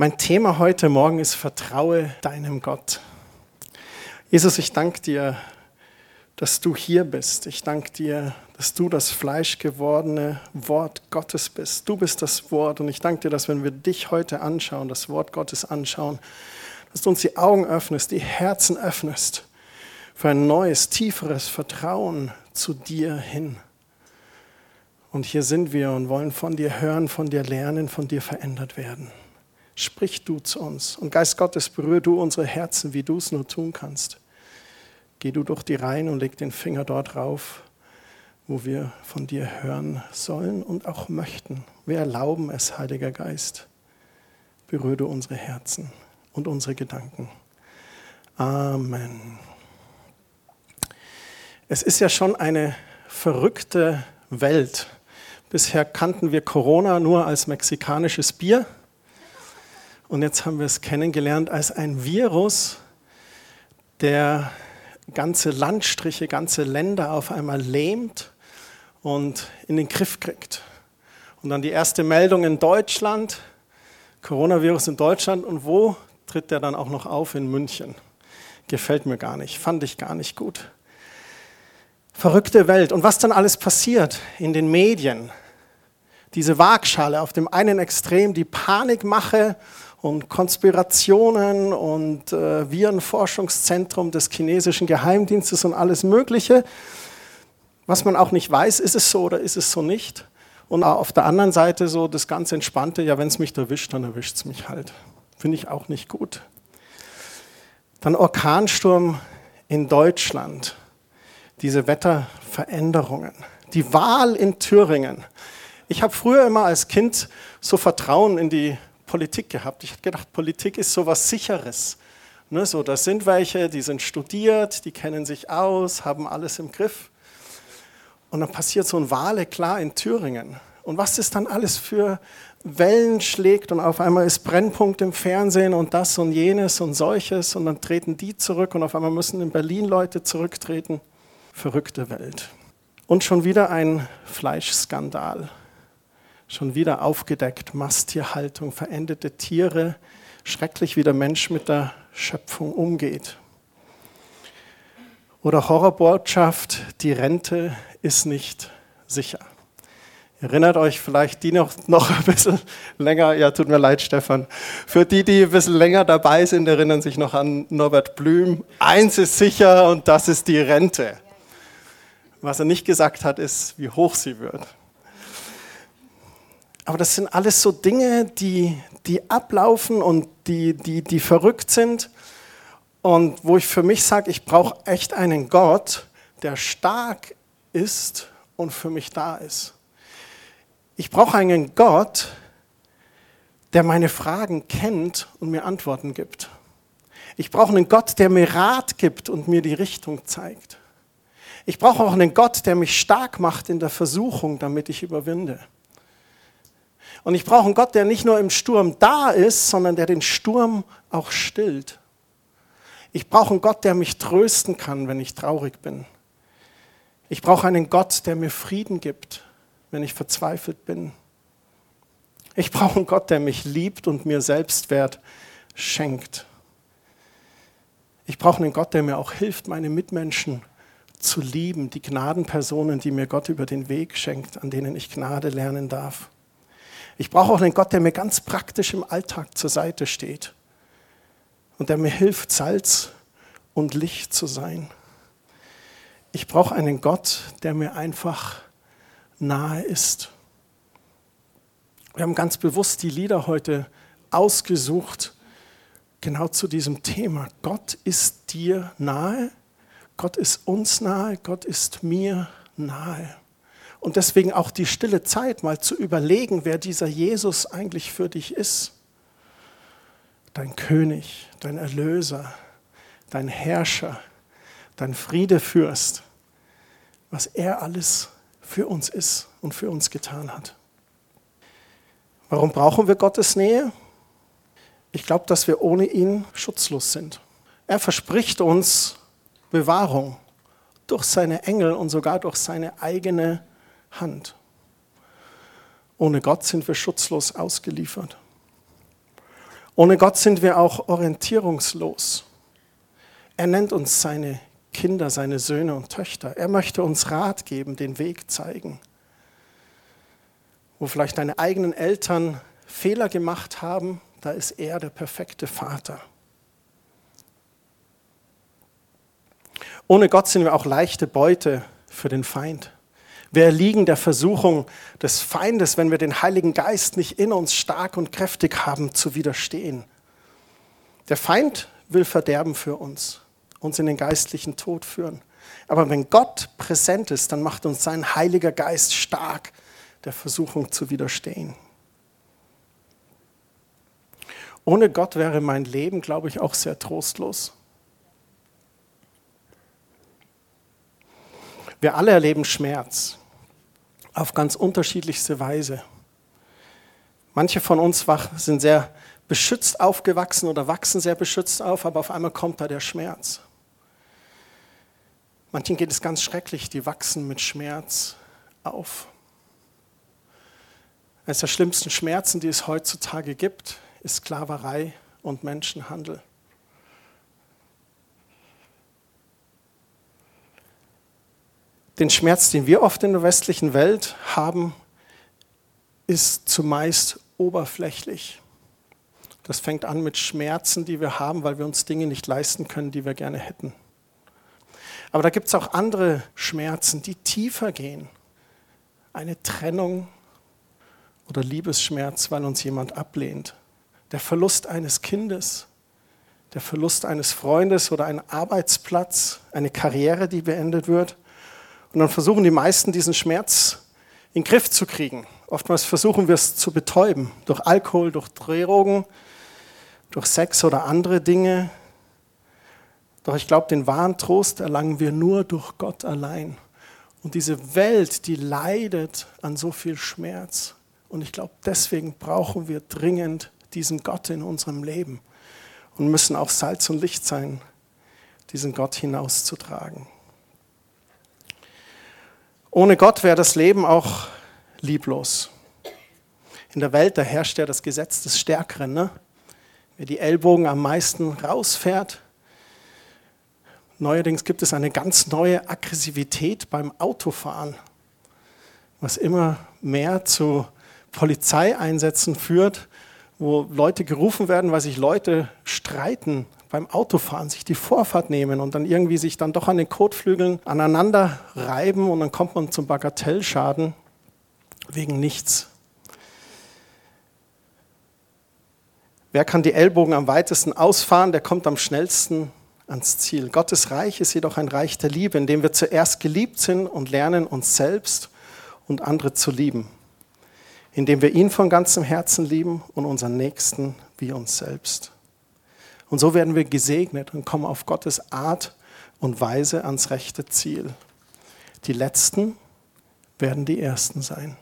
Mein Thema heute Morgen ist Vertraue deinem Gott. Jesus, ich danke dir, dass du hier bist. Ich danke dir, dass du das fleischgewordene Wort Gottes bist. Du bist das Wort und ich danke dir, dass wenn wir dich heute anschauen, das Wort Gottes anschauen, dass du uns die Augen öffnest, die Herzen öffnest für ein neues, tieferes Vertrauen zu dir hin. Und hier sind wir und wollen von dir hören, von dir lernen, von dir verändert werden. Sprich du zu uns. Und Geist Gottes, berühre du unsere Herzen, wie du es nur tun kannst. Geh du durch die Reihen und leg den Finger dort rauf, wo wir von dir hören sollen und auch möchten. Wir erlauben es, Heiliger Geist. Berühre du unsere Herzen und unsere Gedanken. Amen. Es ist ja schon eine verrückte Welt. Bisher kannten wir Corona nur als mexikanisches Bier. Und jetzt haben wir es kennengelernt als ein Virus, der ganze Landstriche, ganze Länder auf einmal lähmt und in den Griff kriegt. Und dann die erste Meldung in Deutschland, Coronavirus in Deutschland. Und wo tritt der dann auch noch auf? In München. Gefällt mir gar nicht, fand ich gar nicht gut. Verrückte Welt. Und was dann alles passiert in den Medien. Diese Waagschale auf dem einen Extrem, die Panikmache und Konspirationen und äh, Virenforschungszentrum des chinesischen Geheimdienstes und alles Mögliche. Was man auch nicht weiß, ist es so oder ist es so nicht. Und auf der anderen Seite so das ganz Entspannte, ja, wenn es mich erwischt, dann erwischt es mich halt. Finde ich auch nicht gut. Dann Orkansturm in Deutschland, diese Wetterveränderungen, die Wahl in Thüringen. Ich habe früher immer als Kind so Vertrauen in die Politik gehabt. Ich habe gedacht, Politik ist so was Sicheres. Ne, so, das sind welche, die sind studiert, die kennen sich aus, haben alles im Griff. Und dann passiert so ein Wale klar in Thüringen. Und was das dann alles für Wellen schlägt und auf einmal ist Brennpunkt im Fernsehen und das und jenes und solches und dann treten die zurück und auf einmal müssen in Berlin Leute zurücktreten. Verrückte Welt. Und schon wieder ein Fleischskandal schon wieder aufgedeckt. Masttierhaltung, verendete Tiere, schrecklich, wie der Mensch mit der Schöpfung umgeht. Oder Horrorbotschaft, die Rente ist nicht sicher. Erinnert euch vielleicht die noch, noch ein bisschen länger, ja tut mir leid Stefan, für die, die ein bisschen länger dabei sind, erinnern sich noch an Norbert Blüm. Eins ist sicher und das ist die Rente. Was er nicht gesagt hat, ist, wie hoch sie wird. Aber das sind alles so Dinge, die, die ablaufen und die, die, die verrückt sind. Und wo ich für mich sage, ich brauche echt einen Gott, der stark ist und für mich da ist. Ich brauche einen Gott, der meine Fragen kennt und mir Antworten gibt. Ich brauche einen Gott, der mir Rat gibt und mir die Richtung zeigt. Ich brauche auch einen Gott, der mich stark macht in der Versuchung, damit ich überwinde. Und ich brauche einen Gott, der nicht nur im Sturm da ist, sondern der den Sturm auch stillt. Ich brauche einen Gott, der mich trösten kann, wenn ich traurig bin. Ich brauche einen Gott, der mir Frieden gibt, wenn ich verzweifelt bin. Ich brauche einen Gott, der mich liebt und mir Selbstwert schenkt. Ich brauche einen Gott, der mir auch hilft, meine Mitmenschen zu lieben, die Gnadenpersonen, die mir Gott über den Weg schenkt, an denen ich Gnade lernen darf. Ich brauche auch einen Gott, der mir ganz praktisch im Alltag zur Seite steht und der mir hilft, Salz und Licht zu sein. Ich brauche einen Gott, der mir einfach nahe ist. Wir haben ganz bewusst die Lieder heute ausgesucht, genau zu diesem Thema. Gott ist dir nahe, Gott ist uns nahe, Gott ist mir nahe. Und deswegen auch die stille Zeit, mal zu überlegen, wer dieser Jesus eigentlich für dich ist. Dein König, dein Erlöser, dein Herrscher, dein Friedefürst, was er alles für uns ist und für uns getan hat. Warum brauchen wir Gottes Nähe? Ich glaube, dass wir ohne ihn schutzlos sind. Er verspricht uns Bewahrung durch seine Engel und sogar durch seine eigene Hand. Ohne Gott sind wir schutzlos ausgeliefert. Ohne Gott sind wir auch orientierungslos. Er nennt uns seine Kinder, seine Söhne und Töchter. Er möchte uns Rat geben, den Weg zeigen. Wo vielleicht deine eigenen Eltern Fehler gemacht haben, da ist er der perfekte Vater. Ohne Gott sind wir auch leichte Beute für den Feind. Wir erliegen der Versuchung des Feindes, wenn wir den Heiligen Geist nicht in uns stark und kräftig haben, zu widerstehen. Der Feind will Verderben für uns, uns in den geistlichen Tod führen. Aber wenn Gott präsent ist, dann macht uns sein Heiliger Geist stark, der Versuchung zu widerstehen. Ohne Gott wäre mein Leben, glaube ich, auch sehr trostlos. Wir alle erleben Schmerz auf ganz unterschiedlichste Weise. Manche von uns sind sehr beschützt aufgewachsen oder wachsen sehr beschützt auf, aber auf einmal kommt da der Schmerz. Manchen geht es ganz schrecklich, die wachsen mit Schmerz auf. Eines der schlimmsten Schmerzen, die es heutzutage gibt, ist Sklaverei und Menschenhandel. Den Schmerz, den wir oft in der westlichen Welt haben, ist zumeist oberflächlich. Das fängt an mit Schmerzen, die wir haben, weil wir uns Dinge nicht leisten können, die wir gerne hätten. Aber da gibt es auch andere Schmerzen, die tiefer gehen. Eine Trennung oder Liebesschmerz, weil uns jemand ablehnt. Der Verlust eines Kindes, der Verlust eines Freundes oder ein Arbeitsplatz, eine Karriere, die beendet wird. Und dann versuchen die meisten diesen Schmerz in den Griff zu kriegen. Oftmals versuchen wir es zu betäuben, durch Alkohol, durch Drogen, durch Sex oder andere Dinge. Doch ich glaube, den wahren Trost erlangen wir nur durch Gott allein. Und diese Welt, die leidet an so viel Schmerz. Und ich glaube, deswegen brauchen wir dringend diesen Gott in unserem Leben und müssen auch Salz und Licht sein, diesen Gott hinauszutragen. Ohne Gott wäre das Leben auch lieblos. In der Welt, da herrscht ja das Gesetz des Stärkeren. Ne? Wer die Ellbogen am meisten rausfährt. Neuerdings gibt es eine ganz neue Aggressivität beim Autofahren, was immer mehr zu Polizeieinsätzen führt, wo Leute gerufen werden, weil sich Leute streiten beim Autofahren sich die Vorfahrt nehmen und dann irgendwie sich dann doch an den Kotflügeln aneinander reiben und dann kommt man zum Bagatellschaden wegen nichts. Wer kann die Ellbogen am weitesten ausfahren, der kommt am schnellsten ans Ziel. Gottes Reich ist jedoch ein Reich der Liebe, in dem wir zuerst geliebt sind und lernen, uns selbst und andere zu lieben. Indem wir ihn von ganzem Herzen lieben und unseren Nächsten wie uns selbst. Und so werden wir gesegnet und kommen auf Gottes Art und Weise ans rechte Ziel. Die Letzten werden die Ersten sein.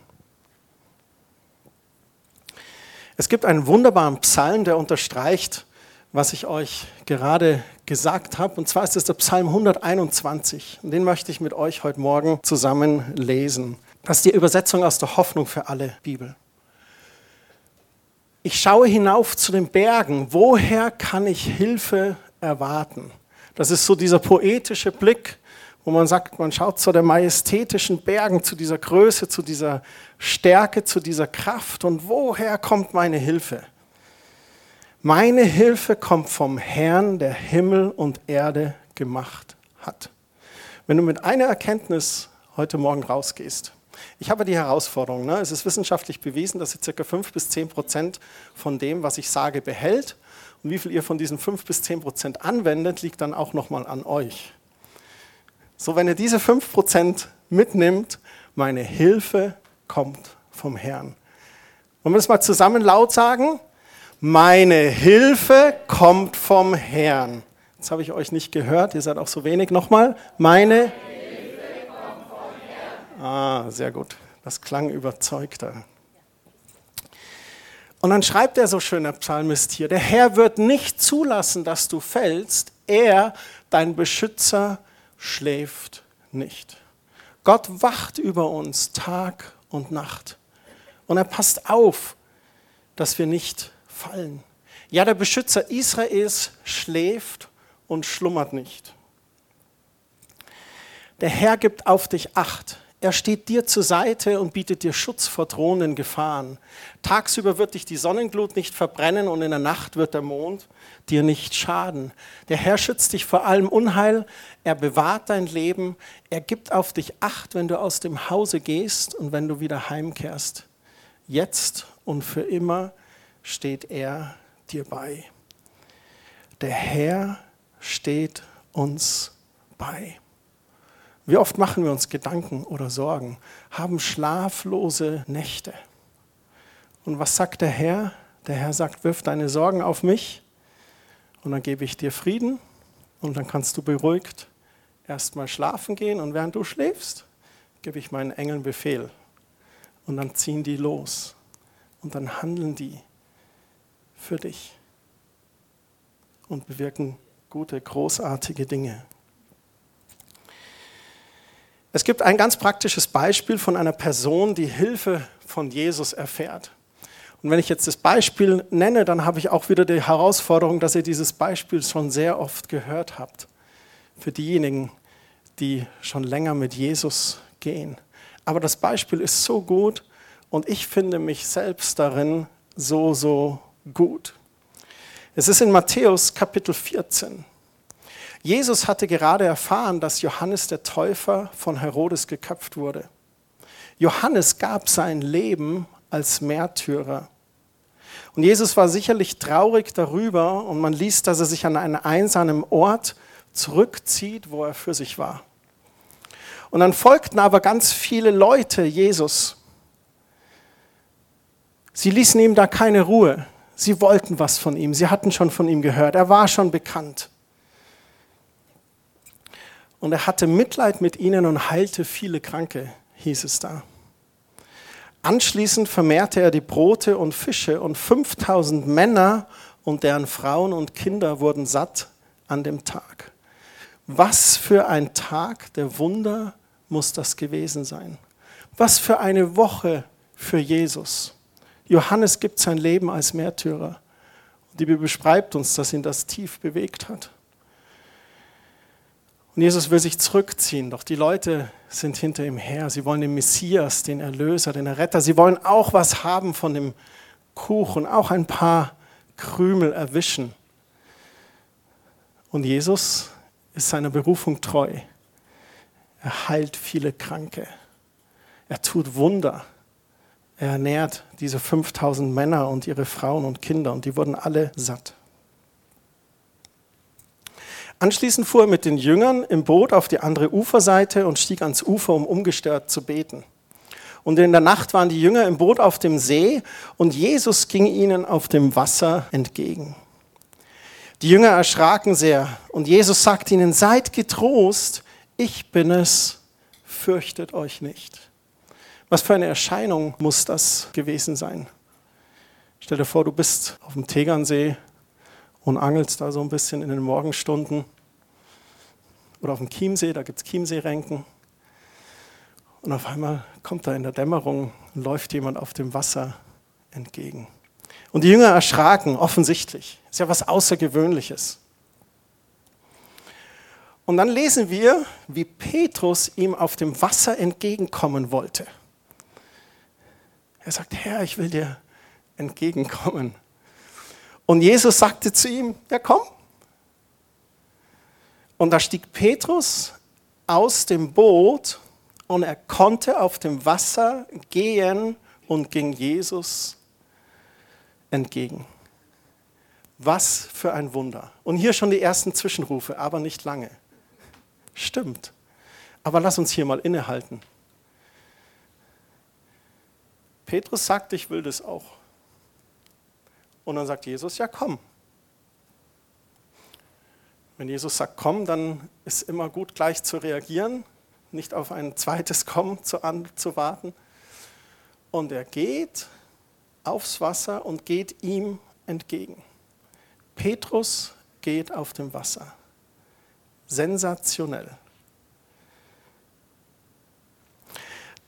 Es gibt einen wunderbaren Psalm, der unterstreicht, was ich euch gerade gesagt habe. Und zwar ist es der Psalm 121. Und den möchte ich mit euch heute Morgen zusammen lesen. Das ist die Übersetzung aus der Hoffnung für alle Bibel. Ich schaue hinauf zu den Bergen. Woher kann ich Hilfe erwarten? Das ist so dieser poetische Blick, wo man sagt, man schaut zu den majestätischen Bergen, zu dieser Größe, zu dieser Stärke, zu dieser Kraft. Und woher kommt meine Hilfe? Meine Hilfe kommt vom Herrn, der Himmel und Erde gemacht hat. Wenn du mit einer Erkenntnis heute Morgen rausgehst, ich habe die Herausforderung. Ne? Es ist wissenschaftlich bewiesen, dass ihr ca. 5 bis 10 Prozent von dem, was ich sage, behält. Und wie viel ihr von diesen 5 bis 10 Prozent anwendet, liegt dann auch nochmal an euch. So, wenn ihr diese 5 Prozent mitnimmt, meine Hilfe kommt vom Herrn. Wollen wir das mal zusammen laut sagen? Meine Hilfe kommt vom Herrn. Jetzt habe ich euch nicht gehört, ihr seid auch so wenig. Nochmal. Meine Ah, sehr gut. Das klang überzeugter. Und dann schreibt er so schön, der Psalmist hier, der Herr wird nicht zulassen, dass du fällst, er, dein Beschützer, schläft nicht. Gott wacht über uns Tag und Nacht. Und er passt auf, dass wir nicht fallen. Ja, der Beschützer Israels schläft und schlummert nicht. Der Herr gibt auf dich acht. Er steht dir zur Seite und bietet dir Schutz vor drohenden Gefahren. Tagsüber wird dich die Sonnenglut nicht verbrennen und in der Nacht wird der Mond dir nicht schaden. Der Herr schützt dich vor allem Unheil, er bewahrt dein Leben, er gibt auf dich Acht, wenn du aus dem Hause gehst und wenn du wieder heimkehrst. Jetzt und für immer steht er dir bei. Der Herr steht uns bei. Wie oft machen wir uns Gedanken oder Sorgen, haben schlaflose Nächte. Und was sagt der Herr? Der Herr sagt, wirf deine Sorgen auf mich und dann gebe ich dir Frieden und dann kannst du beruhigt erstmal schlafen gehen und während du schläfst, gebe ich meinen Engeln Befehl und dann ziehen die los und dann handeln die für dich und bewirken gute, großartige Dinge. Es gibt ein ganz praktisches Beispiel von einer Person, die Hilfe von Jesus erfährt. Und wenn ich jetzt das Beispiel nenne, dann habe ich auch wieder die Herausforderung, dass ihr dieses Beispiel schon sehr oft gehört habt. Für diejenigen, die schon länger mit Jesus gehen. Aber das Beispiel ist so gut und ich finde mich selbst darin so, so gut. Es ist in Matthäus Kapitel 14. Jesus hatte gerade erfahren, dass Johannes der Täufer von Herodes geköpft wurde. Johannes gab sein Leben als Märtyrer. Und Jesus war sicherlich traurig darüber und man liest, dass er sich an einen einsamen Ort zurückzieht, wo er für sich war. Und dann folgten aber ganz viele Leute Jesus. Sie ließen ihm da keine Ruhe. Sie wollten was von ihm. Sie hatten schon von ihm gehört. Er war schon bekannt. Und er hatte Mitleid mit ihnen und heilte viele Kranke, hieß es da. Anschließend vermehrte er die Brote und Fische und 5000 Männer und deren Frauen und Kinder wurden satt an dem Tag. Was für ein Tag der Wunder muss das gewesen sein? Was für eine Woche für Jesus. Johannes gibt sein Leben als Märtyrer. Die Bibel beschreibt uns, dass ihn das tief bewegt hat. Und Jesus will sich zurückziehen, doch die Leute sind hinter ihm her. Sie wollen den Messias, den Erlöser, den Retter. Sie wollen auch was haben von dem Kuchen, auch ein paar Krümel erwischen. Und Jesus ist seiner Berufung treu. Er heilt viele Kranke. Er tut Wunder. Er ernährt diese 5000 Männer und ihre Frauen und Kinder und die wurden alle satt. Anschließend fuhr er mit den Jüngern im Boot auf die andere Uferseite und stieg ans Ufer, um ungestört zu beten. Und in der Nacht waren die Jünger im Boot auf dem See und Jesus ging ihnen auf dem Wasser entgegen. Die Jünger erschraken sehr und Jesus sagte ihnen, seid getrost, ich bin es, fürchtet euch nicht. Was für eine Erscheinung muss das gewesen sein? Stell dir vor, du bist auf dem Tegernsee und angelst da so ein bisschen in den Morgenstunden. Oder auf dem Chiemsee, da gibt es Chiemseerenken. Und auf einmal kommt da in der Dämmerung und läuft jemand auf dem Wasser entgegen. Und die Jünger erschraken, offensichtlich. Ist ja was Außergewöhnliches. Und dann lesen wir, wie Petrus ihm auf dem Wasser entgegenkommen wollte. Er sagt, Herr, ich will dir entgegenkommen. Und Jesus sagte zu ihm, ja komm. Und da stieg Petrus aus dem Boot und er konnte auf dem Wasser gehen und ging Jesus entgegen. Was für ein Wunder. Und hier schon die ersten Zwischenrufe, aber nicht lange. Stimmt. Aber lass uns hier mal innehalten. Petrus sagt, ich will das auch. Und dann sagt Jesus, ja komm. Wenn Jesus sagt, komm, dann ist immer gut, gleich zu reagieren, nicht auf ein zweites Kommen zu, an, zu warten. Und er geht aufs Wasser und geht ihm entgegen. Petrus geht auf dem Wasser. Sensationell.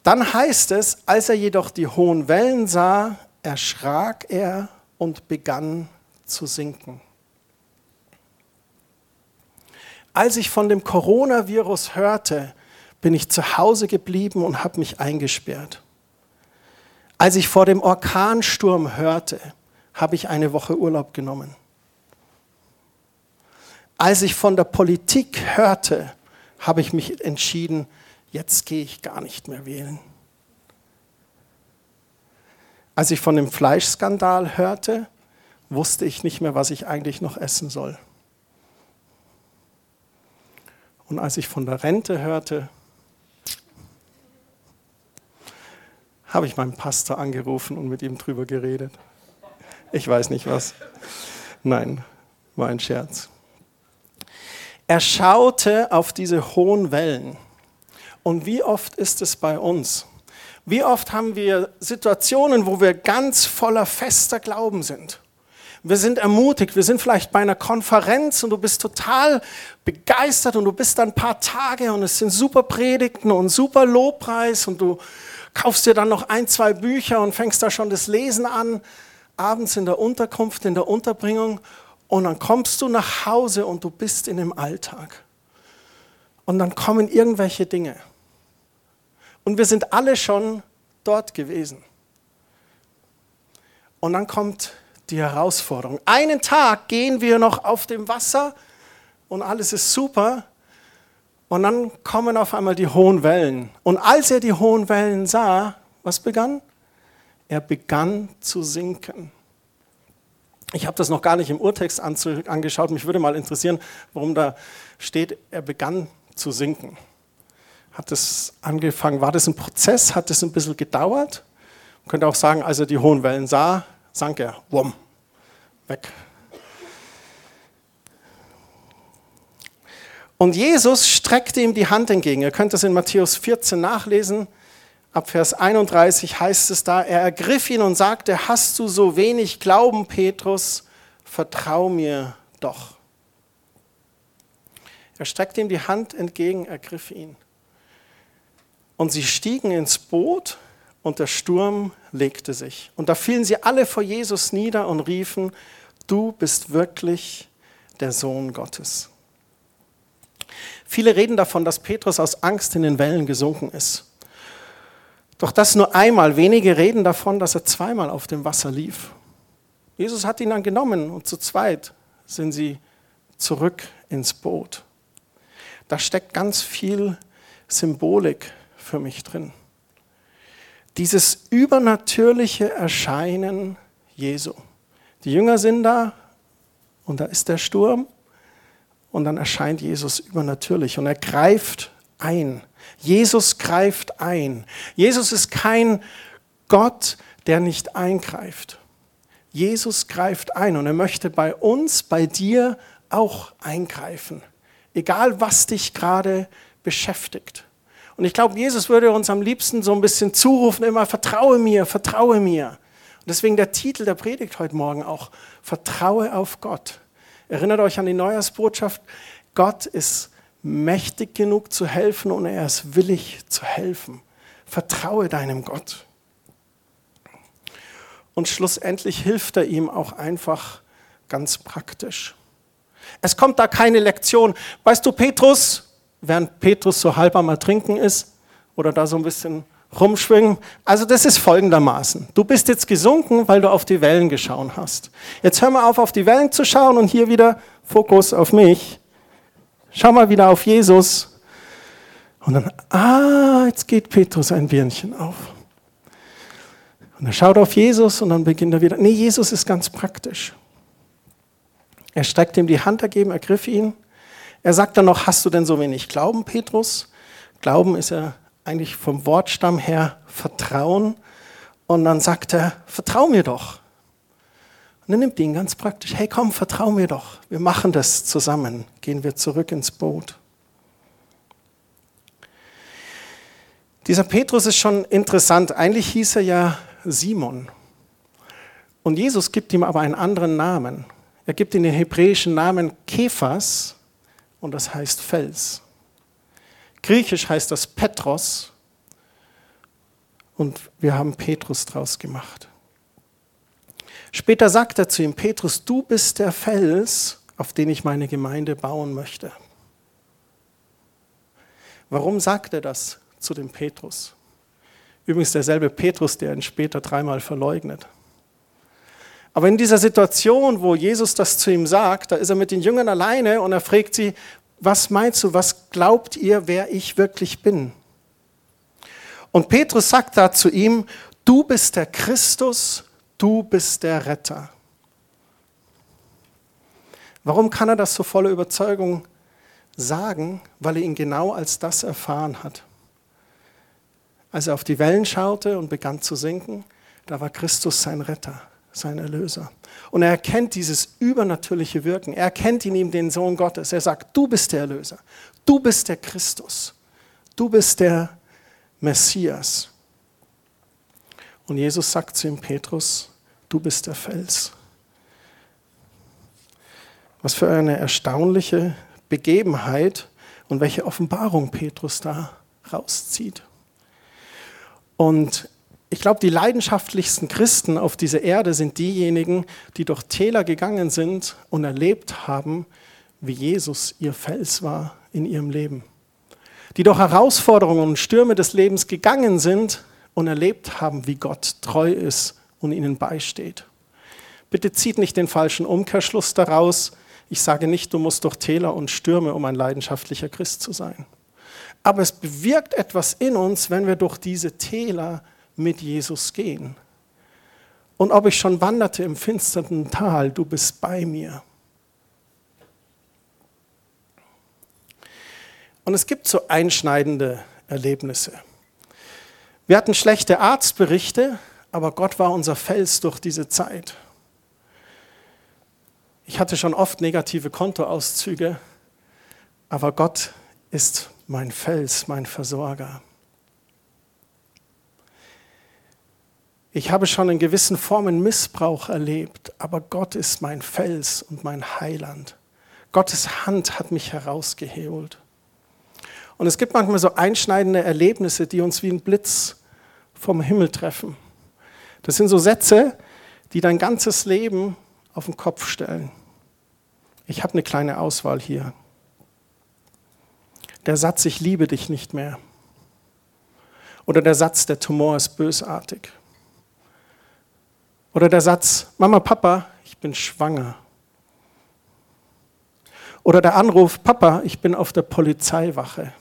Dann heißt es, als er jedoch die hohen Wellen sah, erschrak er und begann zu sinken. Als ich von dem Coronavirus hörte, bin ich zu Hause geblieben und habe mich eingesperrt. Als ich vor dem Orkansturm hörte, habe ich eine Woche Urlaub genommen. Als ich von der Politik hörte, habe ich mich entschieden, jetzt gehe ich gar nicht mehr wählen. Als ich von dem Fleischskandal hörte, wusste ich nicht mehr, was ich eigentlich noch essen soll. Und als ich von der Rente hörte, habe ich meinen Pastor angerufen und mit ihm drüber geredet. Ich weiß nicht was. Nein, war ein Scherz. Er schaute auf diese hohen Wellen. Und wie oft ist es bei uns? Wie oft haben wir Situationen, wo wir ganz voller fester Glauben sind? Wir sind ermutigt, wir sind vielleicht bei einer Konferenz und du bist total begeistert und du bist da ein paar Tage und es sind super Predigten und super Lobpreis und du kaufst dir dann noch ein, zwei Bücher und fängst da schon das Lesen an, abends in der Unterkunft, in der Unterbringung und dann kommst du nach Hause und du bist in dem Alltag. Und dann kommen irgendwelche Dinge. Und wir sind alle schon dort gewesen. Und dann kommt die Herausforderung. Einen Tag gehen wir noch auf dem Wasser und alles ist super. Und dann kommen auf einmal die hohen Wellen. Und als er die hohen Wellen sah, was begann? Er begann zu sinken. Ich habe das noch gar nicht im Urtext angeschaut. Mich würde mal interessieren, warum da steht, er begann zu sinken. Hat das angefangen, war das ein Prozess? Hat das ein bisschen gedauert? Man könnte auch sagen, als er die hohen Wellen sah, sank er, wumm, weg. Und Jesus streckte ihm die Hand entgegen. Ihr könnt das in Matthäus 14 nachlesen. Ab Vers 31 heißt es da, er ergriff ihn und sagte, hast du so wenig Glauben, Petrus, vertrau mir doch. Er streckte ihm die Hand entgegen, ergriff ihn. Und sie stiegen ins Boot und der Sturm legte sich. Und da fielen sie alle vor Jesus nieder und riefen, du bist wirklich der Sohn Gottes. Viele reden davon, dass Petrus aus Angst in den Wellen gesunken ist. Doch das nur einmal. Wenige reden davon, dass er zweimal auf dem Wasser lief. Jesus hat ihn dann genommen und zu zweit sind sie zurück ins Boot. Da steckt ganz viel Symbolik für mich drin dieses übernatürliche Erscheinen Jesu. Die Jünger sind da und da ist der Sturm und dann erscheint Jesus übernatürlich und er greift ein. Jesus greift ein. Jesus ist kein Gott, der nicht eingreift. Jesus greift ein und er möchte bei uns, bei dir auch eingreifen. Egal, was dich gerade beschäftigt. Und ich glaube, Jesus würde uns am liebsten so ein bisschen zurufen, immer vertraue mir, vertraue mir. Und deswegen der Titel der Predigt heute Morgen auch, vertraue auf Gott. Erinnert euch an die Neujahrsbotschaft, Gott ist mächtig genug zu helfen und er ist willig zu helfen. Vertraue deinem Gott. Und schlussendlich hilft er ihm auch einfach ganz praktisch. Es kommt da keine Lektion. Weißt du, Petrus, während Petrus so halb am Ertrinken ist oder da so ein bisschen rumschwingen. Also das ist folgendermaßen. Du bist jetzt gesunken, weil du auf die Wellen geschaut hast. Jetzt hör mal auf, auf die Wellen zu schauen und hier wieder Fokus auf mich. Schau mal wieder auf Jesus. Und dann, ah, jetzt geht Petrus ein Birnchen auf. Und er schaut auf Jesus und dann beginnt er wieder. Nee, Jesus ist ganz praktisch. Er streckt ihm die Hand ergeben, ergriff ihn er sagt dann noch, hast du denn so wenig Glauben, Petrus? Glauben ist ja eigentlich vom Wortstamm her Vertrauen. Und dann sagt er, vertrau mir doch. Und dann nimmt ihn ganz praktisch, hey komm, vertrau mir doch. Wir machen das zusammen. Gehen wir zurück ins Boot. Dieser Petrus ist schon interessant. Eigentlich hieß er ja Simon. Und Jesus gibt ihm aber einen anderen Namen. Er gibt ihm den hebräischen Namen Kephas und das heißt Fels. Griechisch heißt das Petros und wir haben Petrus draus gemacht. Später sagt er zu ihm, Petrus, du bist der Fels, auf den ich meine Gemeinde bauen möchte. Warum sagt er das zu dem Petrus? Übrigens derselbe Petrus, der ihn später dreimal verleugnet. Aber in dieser Situation, wo Jesus das zu ihm sagt, da ist er mit den Jüngern alleine und er fragt sie, was meinst du, was glaubt ihr, wer ich wirklich bin? Und Petrus sagt da zu ihm, du bist der Christus, du bist der Retter. Warum kann er das so voller Überzeugung sagen? Weil er ihn genau als das erfahren hat. Als er auf die Wellen schaute und begann zu sinken, da war Christus sein Retter, sein Erlöser. Und er erkennt dieses übernatürliche Wirken. Er erkennt in ihm den Sohn Gottes. Er sagt, du bist der Erlöser. Du bist der Christus. Du bist der Messias. Und Jesus sagt zu ihm, Petrus, du bist der Fels. Was für eine erstaunliche Begebenheit und welche Offenbarung Petrus da rauszieht. Und ich glaube, die leidenschaftlichsten Christen auf dieser Erde sind diejenigen, die durch Täler gegangen sind und erlebt haben, wie Jesus ihr Fels war in ihrem Leben. Die durch Herausforderungen und Stürme des Lebens gegangen sind und erlebt haben, wie Gott treu ist und ihnen beisteht. Bitte zieht nicht den falschen Umkehrschluss daraus. Ich sage nicht, du musst durch Täler und Stürme, um ein leidenschaftlicher Christ zu sein. Aber es bewirkt etwas in uns, wenn wir durch diese Täler mit Jesus gehen. Und ob ich schon wanderte im finsteren Tal, du bist bei mir. Und es gibt so einschneidende Erlebnisse. Wir hatten schlechte Arztberichte, aber Gott war unser Fels durch diese Zeit. Ich hatte schon oft negative Kontoauszüge, aber Gott ist mein Fels, mein Versorger. Ich habe schon in gewissen Formen Missbrauch erlebt, aber Gott ist mein Fels und mein Heiland. Gottes Hand hat mich herausgeholt. Und es gibt manchmal so einschneidende Erlebnisse, die uns wie ein Blitz vom Himmel treffen. Das sind so Sätze, die dein ganzes Leben auf den Kopf stellen. Ich habe eine kleine Auswahl hier. Der Satz, ich liebe dich nicht mehr. Oder der Satz, der Tumor ist bösartig. Oder der Satz, Mama, Papa, ich bin schwanger. Oder der Anruf, Papa, ich bin auf der Polizeiwache.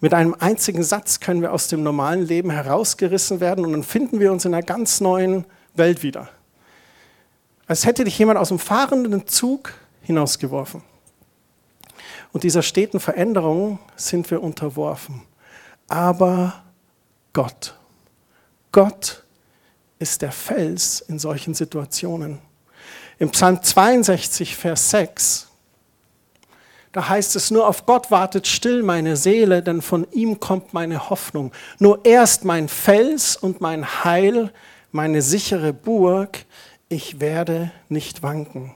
Mit einem einzigen Satz können wir aus dem normalen Leben herausgerissen werden und dann finden wir uns in einer ganz neuen Welt wieder. Als hätte dich jemand aus dem fahrenden Zug hinausgeworfen. Und dieser steten Veränderung sind wir unterworfen. Aber Gott. Gott ist der Fels in solchen Situationen. Im Psalm 62, Vers 6, da heißt es, nur auf Gott wartet still meine Seele, denn von ihm kommt meine Hoffnung. Nur er ist mein Fels und mein Heil, meine sichere Burg, ich werde nicht wanken.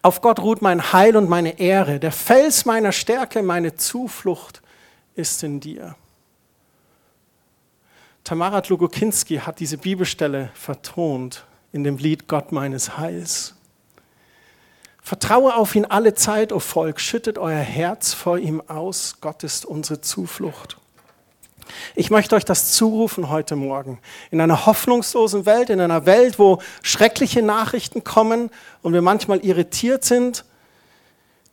Auf Gott ruht mein Heil und meine Ehre. Der Fels meiner Stärke, meine Zuflucht ist in dir. Tamara Tlugokinski hat diese Bibelstelle vertont in dem Lied Gott meines Heils. Vertraue auf ihn alle Zeit, o oh Volk, schüttet euer Herz vor ihm aus, Gott ist unsere Zuflucht. Ich möchte euch das zurufen heute Morgen. In einer hoffnungslosen Welt, in einer Welt, wo schreckliche Nachrichten kommen und wir manchmal irritiert sind,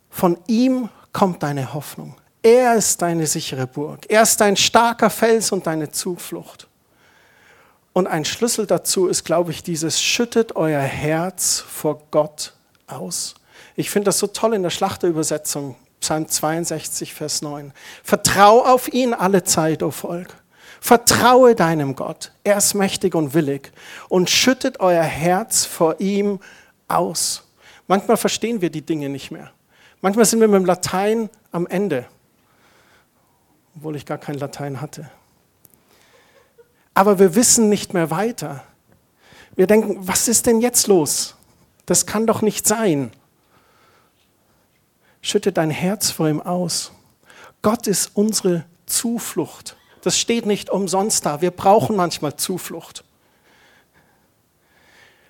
von ihm kommt deine Hoffnung. Er ist deine sichere Burg. Er ist dein starker Fels und deine Zuflucht. Und ein Schlüssel dazu ist, glaube ich, dieses schüttet euer Herz vor Gott aus. Ich finde das so toll in der Schlachterübersetzung, Psalm 62, Vers 9. Vertrau auf ihn alle Zeit, o oh Volk. Vertraue deinem Gott. Er ist mächtig und willig. Und schüttet euer Herz vor ihm aus. Manchmal verstehen wir die Dinge nicht mehr. Manchmal sind wir mit dem Latein am Ende obwohl ich gar kein Latein hatte. Aber wir wissen nicht mehr weiter. Wir denken, was ist denn jetzt los? Das kann doch nicht sein. Schütte dein Herz vor ihm aus. Gott ist unsere Zuflucht. Das steht nicht umsonst da. Wir brauchen manchmal Zuflucht.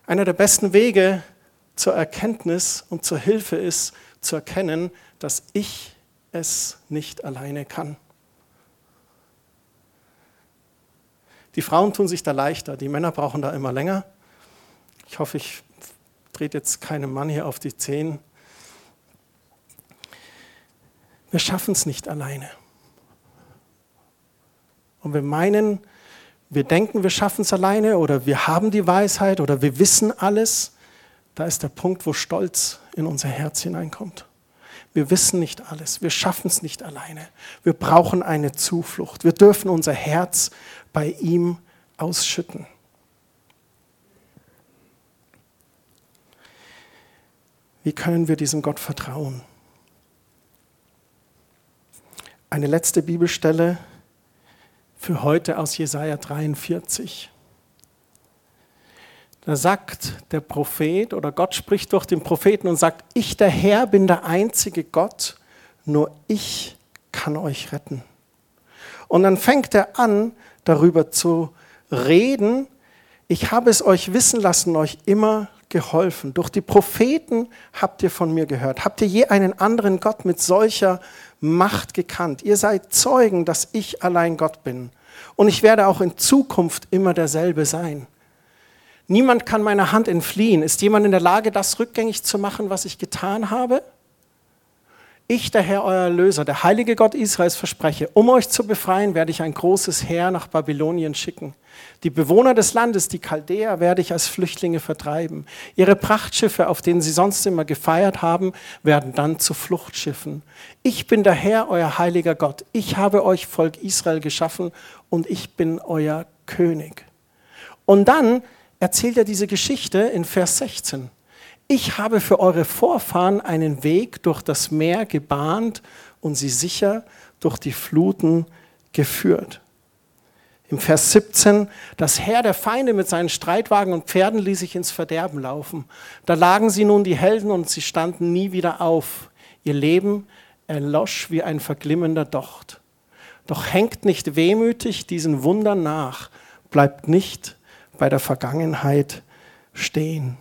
Einer der besten Wege zur Erkenntnis und zur Hilfe ist zu erkennen, dass ich es nicht alleine kann. Die Frauen tun sich da leichter, die Männer brauchen da immer länger. Ich hoffe, ich trete jetzt keinem Mann hier auf die Zehen. Wir schaffen es nicht alleine. Und wir meinen, wir denken, wir schaffen es alleine oder wir haben die Weisheit oder wir wissen alles. Da ist der Punkt, wo Stolz in unser Herz hineinkommt. Wir wissen nicht alles, wir schaffen es nicht alleine. Wir brauchen eine Zuflucht. Wir dürfen unser Herz bei ihm ausschütten. Wie können wir diesem Gott vertrauen? Eine letzte Bibelstelle für heute aus Jesaja 43. Da sagt der Prophet oder Gott spricht durch den Propheten und sagt, ich der Herr bin der einzige Gott, nur ich kann euch retten. Und dann fängt er an, darüber zu reden, ich habe es euch wissen lassen, euch immer geholfen. Durch die Propheten habt ihr von mir gehört. Habt ihr je einen anderen Gott mit solcher Macht gekannt? Ihr seid Zeugen, dass ich allein Gott bin. Und ich werde auch in Zukunft immer derselbe sein. Niemand kann meiner Hand entfliehen. Ist jemand in der Lage, das rückgängig zu machen, was ich getan habe? Ich, der Herr, euer Erlöser, der heilige Gott Israels, verspreche, um euch zu befreien, werde ich ein großes Heer nach Babylonien schicken. Die Bewohner des Landes, die Chaldäer, werde ich als Flüchtlinge vertreiben. Ihre Prachtschiffe, auf denen sie sonst immer gefeiert haben, werden dann zu Fluchtschiffen. Ich bin der Herr, euer heiliger Gott. Ich habe euch Volk Israel geschaffen und ich bin euer König. Und dann erzählt er diese Geschichte in Vers 16 ich habe für eure Vorfahren einen Weg durch das Meer gebahnt und sie sicher durch die Fluten geführt. Im Vers 17, das Heer der Feinde mit seinen Streitwagen und Pferden ließ sich ins Verderben laufen. Da lagen sie nun die Helden und sie standen nie wieder auf. Ihr Leben erlosch wie ein verglimmender Docht. Doch hängt nicht wehmütig diesen Wundern nach, bleibt nicht bei der Vergangenheit stehen.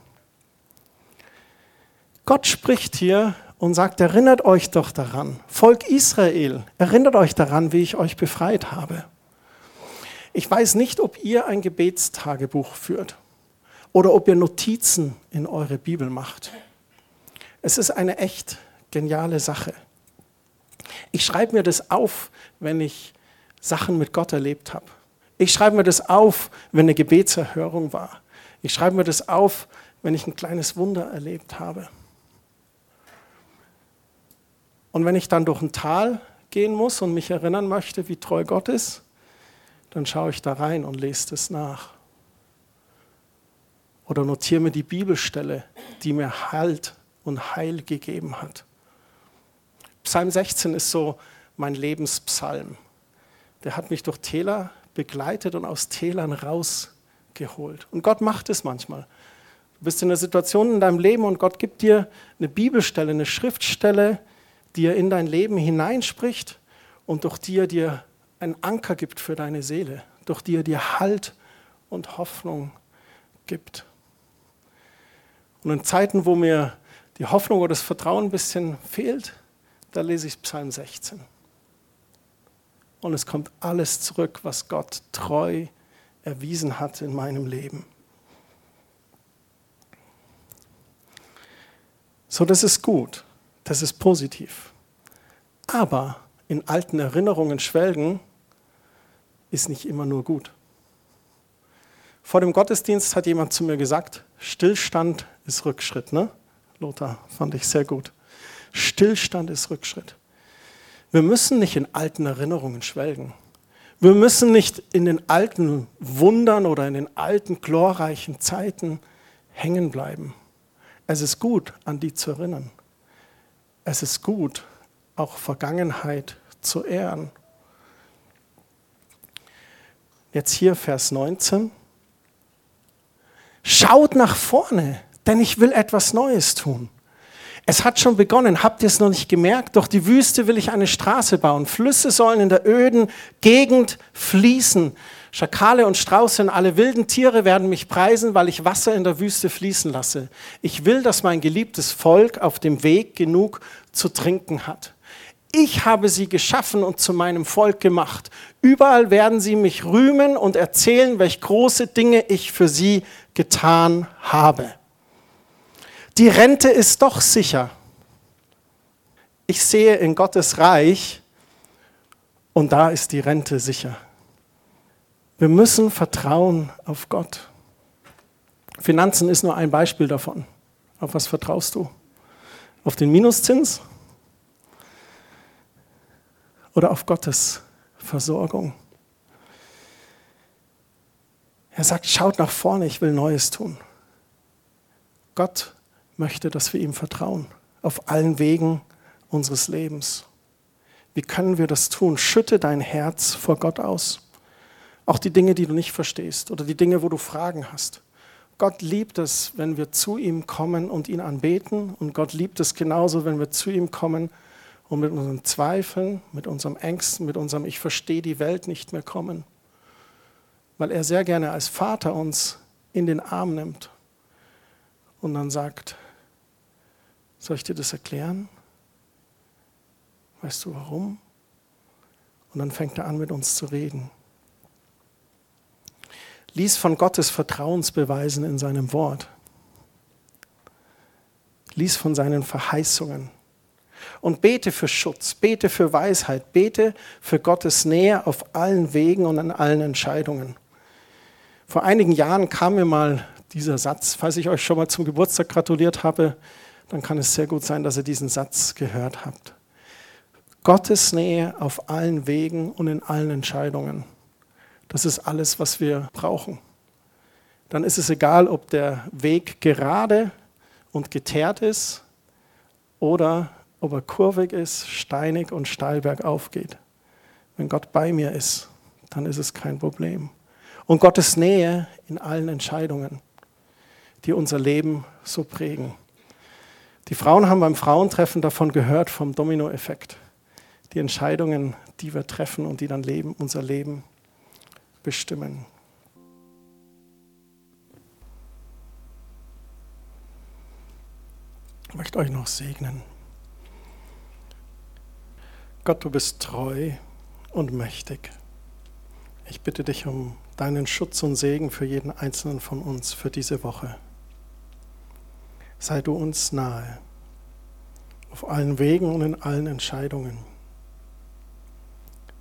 Gott spricht hier und sagt, erinnert euch doch daran, Volk Israel, erinnert euch daran, wie ich euch befreit habe. Ich weiß nicht, ob ihr ein Gebetstagebuch führt oder ob ihr Notizen in eure Bibel macht. Es ist eine echt geniale Sache. Ich schreibe mir das auf, wenn ich Sachen mit Gott erlebt habe. Ich schreibe mir das auf, wenn eine Gebetserhörung war. Ich schreibe mir das auf, wenn ich ein kleines Wunder erlebt habe. Und wenn ich dann durch ein Tal gehen muss und mich erinnern möchte, wie treu Gott ist, dann schaue ich da rein und lese das nach. Oder notiere mir die Bibelstelle, die mir Halt und Heil gegeben hat. Psalm 16 ist so mein Lebenspsalm. Der hat mich durch Täler begleitet und aus Tälern rausgeholt. Und Gott macht es manchmal. Du bist in einer Situation in deinem Leben und Gott gibt dir eine Bibelstelle, eine Schriftstelle, die er in dein Leben hineinspricht und durch die er dir einen Anker gibt für deine Seele, durch die er dir Halt und Hoffnung gibt. Und in Zeiten, wo mir die Hoffnung oder das Vertrauen ein bisschen fehlt, da lese ich Psalm 16. Und es kommt alles zurück, was Gott treu erwiesen hat in meinem Leben. So, das ist gut. Das ist positiv. Aber in alten Erinnerungen schwelgen ist nicht immer nur gut. Vor dem Gottesdienst hat jemand zu mir gesagt, Stillstand ist Rückschritt. Ne? Lothar, fand ich sehr gut. Stillstand ist Rückschritt. Wir müssen nicht in alten Erinnerungen schwelgen. Wir müssen nicht in den alten Wundern oder in den alten glorreichen Zeiten hängen bleiben. Es ist gut, an die zu erinnern es ist gut, auch Vergangenheit zu ehren. Jetzt hier Vers 19. Schaut nach vorne, denn ich will etwas Neues tun. Es hat schon begonnen, habt ihr es noch nicht gemerkt? Durch die Wüste will ich eine Straße bauen. Flüsse sollen in der öden Gegend fließen. Schakale und Strauße und alle wilden Tiere werden mich preisen, weil ich Wasser in der Wüste fließen lasse. Ich will, dass mein geliebtes Volk auf dem Weg genug zu trinken hat. Ich habe sie geschaffen und zu meinem Volk gemacht. Überall werden sie mich rühmen und erzählen, welche große Dinge ich für sie getan habe die Rente ist doch sicher. Ich sehe in Gottes Reich und da ist die Rente sicher. Wir müssen vertrauen auf Gott. Finanzen ist nur ein Beispiel davon. Auf was vertraust du? Auf den Minuszins oder auf Gottes Versorgung? Er sagt, schaut nach vorne, ich will Neues tun. Gott möchte, dass wir ihm vertrauen, auf allen Wegen unseres Lebens. Wie können wir das tun? Schütte dein Herz vor Gott aus. Auch die Dinge, die du nicht verstehst oder die Dinge, wo du Fragen hast. Gott liebt es, wenn wir zu ihm kommen und ihn anbeten. Und Gott liebt es genauso, wenn wir zu ihm kommen und mit unseren Zweifeln, mit unserem Ängsten, mit unserem Ich verstehe die Welt nicht mehr kommen. Weil er sehr gerne als Vater uns in den Arm nimmt und dann sagt, soll ich dir das erklären? Weißt du warum? Und dann fängt er an, mit uns zu reden. Lies von Gottes Vertrauensbeweisen in seinem Wort. Lies von seinen Verheißungen. Und bete für Schutz, bete für Weisheit, bete für Gottes Nähe auf allen Wegen und an allen Entscheidungen. Vor einigen Jahren kam mir mal dieser Satz, falls ich euch schon mal zum Geburtstag gratuliert habe, dann kann es sehr gut sein, dass ihr diesen Satz gehört habt. Gottes Nähe auf allen Wegen und in allen Entscheidungen. Das ist alles, was wir brauchen. Dann ist es egal, ob der Weg gerade und geteert ist oder ob er kurvig ist, steinig und steil bergauf geht. Wenn Gott bei mir ist, dann ist es kein Problem. Und Gottes Nähe in allen Entscheidungen, die unser Leben so prägen. Die Frauen haben beim Frauentreffen davon gehört, vom Dominoeffekt. Die Entscheidungen, die wir treffen und die dann leben, unser Leben bestimmen. Ich möchte euch noch segnen. Gott, du bist treu und mächtig. Ich bitte dich um deinen Schutz und Segen für jeden einzelnen von uns für diese Woche sei du uns nahe, auf allen Wegen und in allen Entscheidungen.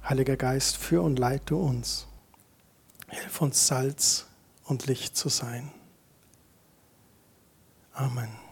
Heiliger Geist, führ und leite uns. Hilf uns Salz und Licht zu sein. Amen.